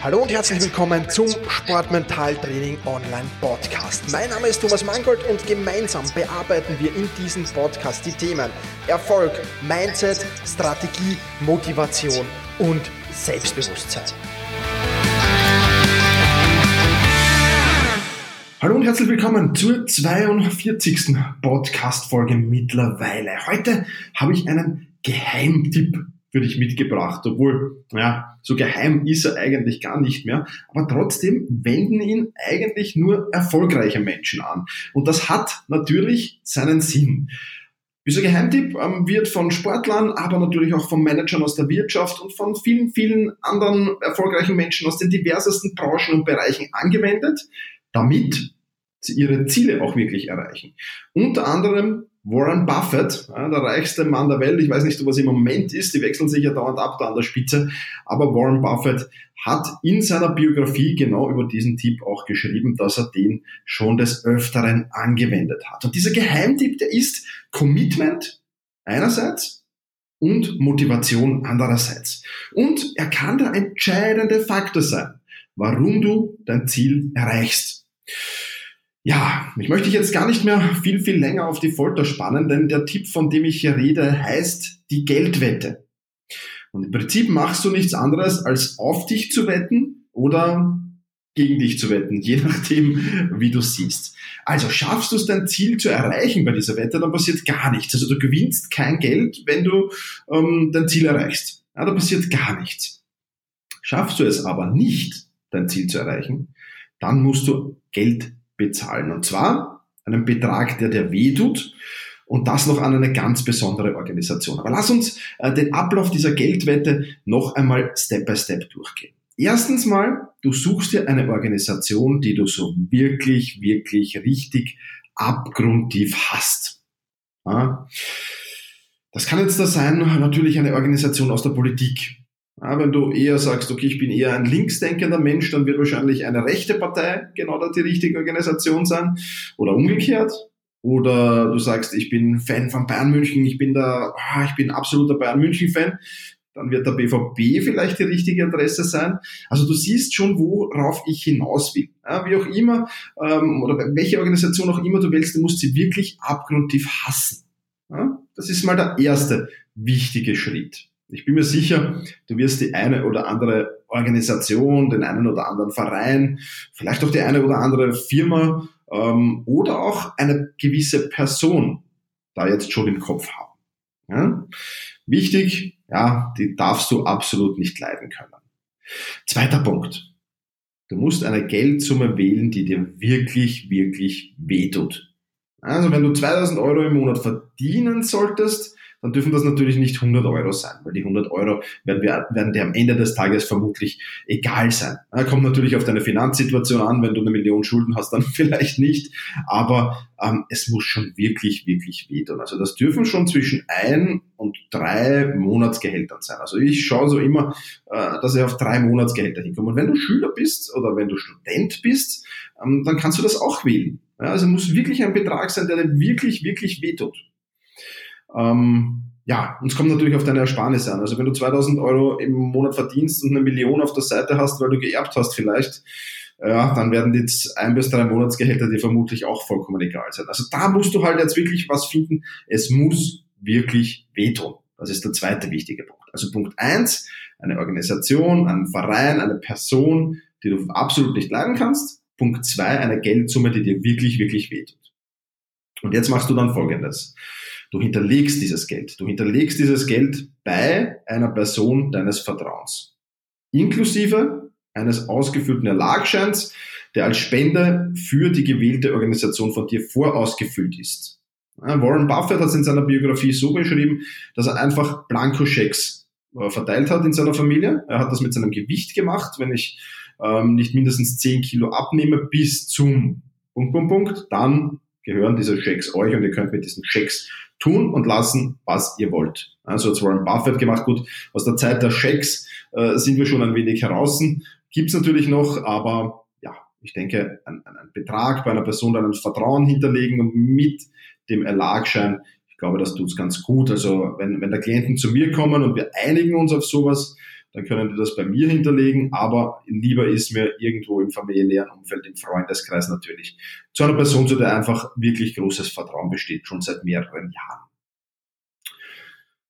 Hallo und herzlich willkommen zum Sportmentaltraining Online Podcast. Mein Name ist Thomas Mangold und gemeinsam bearbeiten wir in diesem Podcast die Themen Erfolg, Mindset, Strategie, Motivation und Selbstbewusstsein. Hallo und herzlich willkommen zur 42. Podcast-Folge mittlerweile. Heute habe ich einen Geheimtipp für dich mitgebracht, obwohl, ja, so geheim ist er eigentlich gar nicht mehr, aber trotzdem wenden ihn eigentlich nur erfolgreiche Menschen an. Und das hat natürlich seinen Sinn. Dieser Geheimtipp ähm, wird von Sportlern, aber natürlich auch von Managern aus der Wirtschaft und von vielen, vielen anderen erfolgreichen Menschen aus den diversesten Branchen und Bereichen angewendet, damit sie ihre Ziele auch wirklich erreichen. Unter anderem Warren Buffett, der reichste Mann der Welt, ich weiß nicht, was im Moment ist, die wechseln sich ja dauernd ab da an der Spitze, aber Warren Buffett hat in seiner Biografie genau über diesen Tipp auch geschrieben, dass er den schon des Öfteren angewendet hat. Und dieser Geheimtipp, der ist Commitment einerseits und Motivation andererseits. Und er kann der entscheidende Faktor sein, warum du dein Ziel erreichst. Ja, ich möchte jetzt gar nicht mehr viel, viel länger auf die Folter spannen, denn der Tipp, von dem ich hier rede, heißt die Geldwette. Und im Prinzip machst du nichts anderes, als auf dich zu wetten oder gegen dich zu wetten, je nachdem, wie du siehst. Also schaffst du es, dein Ziel zu erreichen bei dieser Wette, dann passiert gar nichts. Also du gewinnst kein Geld, wenn du ähm, dein Ziel erreichst. Ja, da passiert gar nichts. Schaffst du es aber nicht, dein Ziel zu erreichen, dann musst du Geld bezahlen. Und zwar einen Betrag, der dir wehtut und das noch an eine ganz besondere Organisation. Aber lass uns äh, den Ablauf dieser Geldwette noch einmal Step by Step durchgehen. Erstens mal, du suchst dir eine Organisation, die du so wirklich, wirklich richtig abgrundtief hast. Ja? Das kann jetzt da sein, natürlich eine Organisation aus der Politik, ja, wenn du eher sagst, okay, ich bin eher ein linksdenkender Mensch, dann wird wahrscheinlich eine rechte Partei genau die richtige Organisation sein. Oder umgekehrt. Oder du sagst, ich bin Fan von Bayern München, ich bin da, ah, ich bin absoluter Bayern München Fan. Dann wird der BVB vielleicht die richtige Adresse sein. Also du siehst schon, worauf ich hinaus will. Ja, wie auch immer, ähm, oder welche Organisation auch immer du wählst, du musst sie wirklich abgrundtief hassen. Ja, das ist mal der erste wichtige Schritt. Ich bin mir sicher, du wirst die eine oder andere Organisation, den einen oder anderen Verein, vielleicht auch die eine oder andere Firma ähm, oder auch eine gewisse Person da jetzt schon im Kopf haben. Ja? Wichtig, ja, die darfst du absolut nicht leiden können. Zweiter Punkt. Du musst eine Geldsumme wählen, die dir wirklich, wirklich wehtut. Also wenn du 2000 Euro im Monat verdienen solltest, dann dürfen das natürlich nicht 100 Euro sein, weil die 100 Euro werden, werden dir am Ende des Tages vermutlich egal sein. Kommt natürlich auf deine Finanzsituation an, wenn du eine Million Schulden hast, dann vielleicht nicht, aber ähm, es muss schon wirklich, wirklich wehtun. Also das dürfen schon zwischen ein und drei Monatsgehältern sein. Also ich schaue so immer, äh, dass ich auf drei Monatsgehälter hinkomme. Und wenn du Schüler bist oder wenn du Student bist, ähm, dann kannst du das auch wählen. Ja, also muss wirklich ein Betrag sein, der dir wirklich, wirklich wehtut. Ähm, ja, und es kommt natürlich auf deine Ersparnisse an. Also wenn du 2000 Euro im Monat verdienst und eine Million auf der Seite hast, weil du geerbt hast vielleicht, ja, dann werden die ein bis drei Monatsgehälter dir vermutlich auch vollkommen egal sein. Also da musst du halt jetzt wirklich was finden. Es muss wirklich wehtun. Das ist der zweite wichtige Punkt. Also Punkt eins, eine Organisation, ein Verein, eine Person, die du absolut nicht leiden kannst. Punkt zwei, eine Geldsumme, die dir wirklich, wirklich wehtut. Und jetzt machst du dann Folgendes. Du hinterlegst dieses Geld. Du hinterlegst dieses Geld bei einer Person deines Vertrauens. Inklusive eines ausgefüllten Erlagscheins, der als Spende für die gewählte Organisation von dir vorausgefüllt ist. Warren Buffett hat es in seiner Biografie so beschrieben, dass er einfach Blankoschecks äh, verteilt hat in seiner Familie. Er hat das mit seinem Gewicht gemacht. Wenn ich ähm, nicht mindestens 10 Kilo abnehme bis zum Punkt, Punkt, Punkt, dann gehören diese Schecks euch und ihr könnt mit diesen Schecks tun und lassen, was ihr wollt. Also hat Warren Buffett gemacht. Gut, aus der Zeit der Schecks äh, sind wir schon ein wenig heraus. Gibt's natürlich noch, aber ja, ich denke, ein, ein Betrag bei einer Person dann ein Vertrauen hinterlegen und mit dem Erlagschein, ich glaube, das tut's ganz gut. Also wenn, wenn der Klienten zu mir kommen und wir einigen uns auf sowas, dann können die das bei mir hinterlegen, aber lieber ist mir irgendwo im familiären Umfeld, im Freundeskreis natürlich, zu einer Person, zu der einfach wirklich großes Vertrauen besteht, schon seit mehreren Jahren.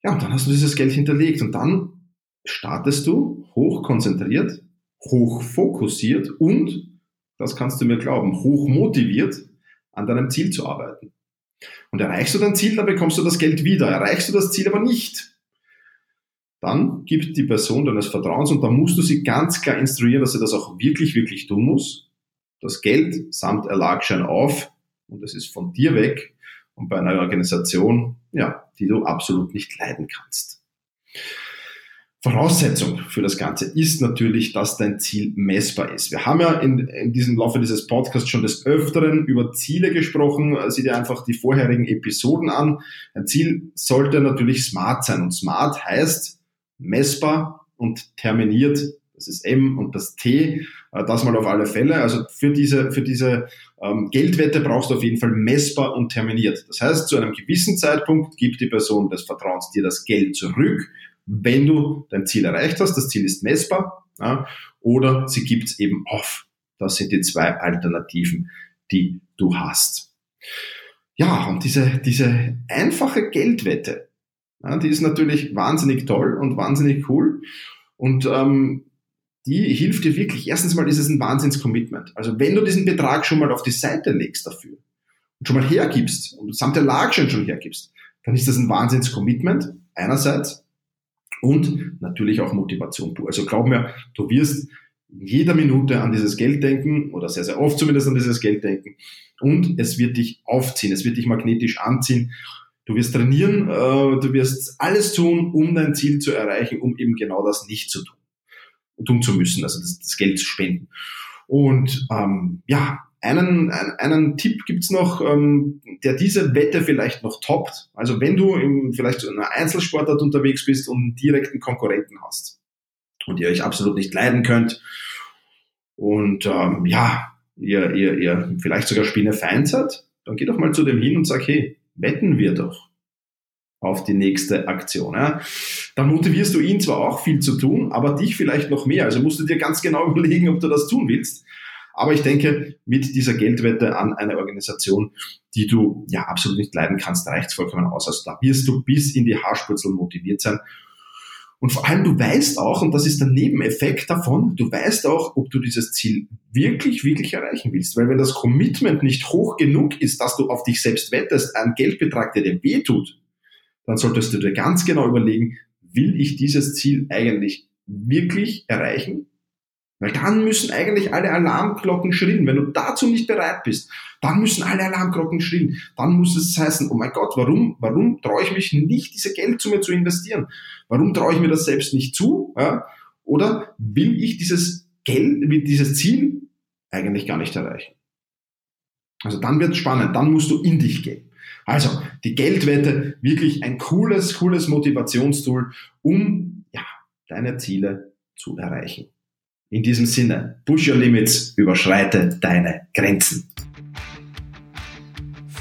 Ja, und dann hast du dieses Geld hinterlegt und dann startest du hochkonzentriert, hochfokussiert und, das kannst du mir glauben, hochmotiviert an deinem Ziel zu arbeiten. Und erreichst du dein Ziel, dann bekommst du das Geld wieder. Erreichst du das Ziel aber nicht, dann gibt die Person deines Vertrauens und dann musst du sie ganz klar instruieren, dass sie das auch wirklich, wirklich tun muss. Das Geld samt Erlagschein auf und es ist von dir weg und bei einer Organisation, ja, die du absolut nicht leiden kannst. Voraussetzung für das Ganze ist natürlich, dass dein Ziel messbar ist. Wir haben ja in, in diesem Laufe dieses Podcasts schon des Öfteren über Ziele gesprochen. Sieh dir einfach die vorherigen Episoden an. Ein Ziel sollte natürlich smart sein. Und smart heißt messbar und terminiert. Das ist M und das T. Äh, das mal auf alle Fälle. Also für diese, für diese ähm, Geldwette brauchst du auf jeden Fall messbar und terminiert. Das heißt, zu einem gewissen Zeitpunkt gibt die Person des Vertrauens dir das Geld zurück wenn du dein Ziel erreicht hast, das Ziel ist messbar, oder sie gibt es eben auf. Das sind die zwei Alternativen, die du hast. Ja, und diese, diese einfache Geldwette, die ist natürlich wahnsinnig toll und wahnsinnig cool. Und ähm, die hilft dir wirklich. Erstens mal ist es ein Wahnsinns-Commitment. Also wenn du diesen Betrag schon mal auf die Seite legst dafür und schon mal hergibst und samt der Lage schon hergibst, dann ist das ein Wahnsinns-Commitment einerseits und natürlich auch Motivation. Also glaub mir, du wirst in jeder Minute an dieses Geld denken oder sehr, sehr oft zumindest an dieses Geld denken und es wird dich aufziehen, es wird dich magnetisch anziehen. Du wirst trainieren, äh, du wirst alles tun, um dein Ziel zu erreichen, um eben genau das nicht zu tun, tun zu müssen, also das, das Geld zu spenden. Und ähm, ja, einen, einen, Tipp gibt's noch, ähm, der diese Wette vielleicht noch toppt. Also wenn du im, vielleicht in einer Einzelsportart unterwegs bist und einen direkten Konkurrenten hast und ihr euch absolut nicht leiden könnt und ähm, ja, ihr, ihr, ihr vielleicht sogar Spinnefeind seid, dann geh doch mal zu dem hin und sag, hey, wetten wir doch auf die nächste Aktion. Ja. Dann motivierst du ihn zwar auch viel zu tun, aber dich vielleicht noch mehr. Also musst du dir ganz genau überlegen, ob du das tun willst. Aber ich denke, mit dieser Geldwette an eine Organisation, die du ja absolut nicht leiden kannst, reicht es vollkommen aus. Also da wirst du bis in die Haarspurzel motiviert sein. Und vor allem, du weißt auch, und das ist der Nebeneffekt davon, du weißt auch, ob du dieses Ziel wirklich, wirklich erreichen willst. Weil wenn das Commitment nicht hoch genug ist, dass du auf dich selbst wettest, ein Geldbetrag, der dir wehtut, dann solltest du dir ganz genau überlegen, will ich dieses Ziel eigentlich wirklich erreichen? Weil dann müssen eigentlich alle Alarmglocken schrillen. Wenn du dazu nicht bereit bist, dann müssen alle Alarmglocken schrillen. Dann muss es heißen, oh mein Gott, warum, warum traue ich mich nicht, diese Geldsumme zu investieren? Warum traue ich mir das selbst nicht zu? Ja? Oder will ich dieses Geld, dieses Ziel eigentlich gar nicht erreichen? Also dann wird es spannend, dann musst du in dich gehen. Also die Geldwette, wirklich ein cooles, cooles Motivationstool, um ja, deine Ziele zu erreichen. In diesem Sinne, push your limits, überschreite deine Grenzen.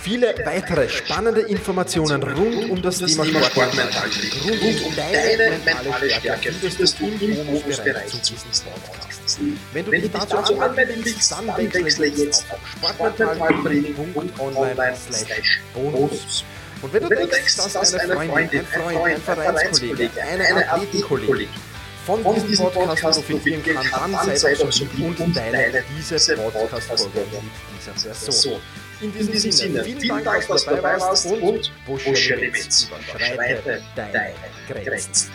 Viele weitere spannende Informationen rund um das Thema Sportmentalität, rund um deine mentale Stärke findest du im Bonusbereich zu diesem Podcast. Wenn du dich dazu anmelden willst, dann wechsle jetzt auf sportmentaltraining.online slash bonus. Und wenn du denkst, dass eine Freundin, ein Freund, ein Vereinskollege, eine Athletikkollegin von, von diesem Podcast, Podcast profitieren kann, dann sei doch so lieb und teile diese Podcast-Folge mit dieser Person. In diesem, In diesem Sinne, vielen Dank, dass du dabei warst und Busch Limits überschreite deine Grenzen.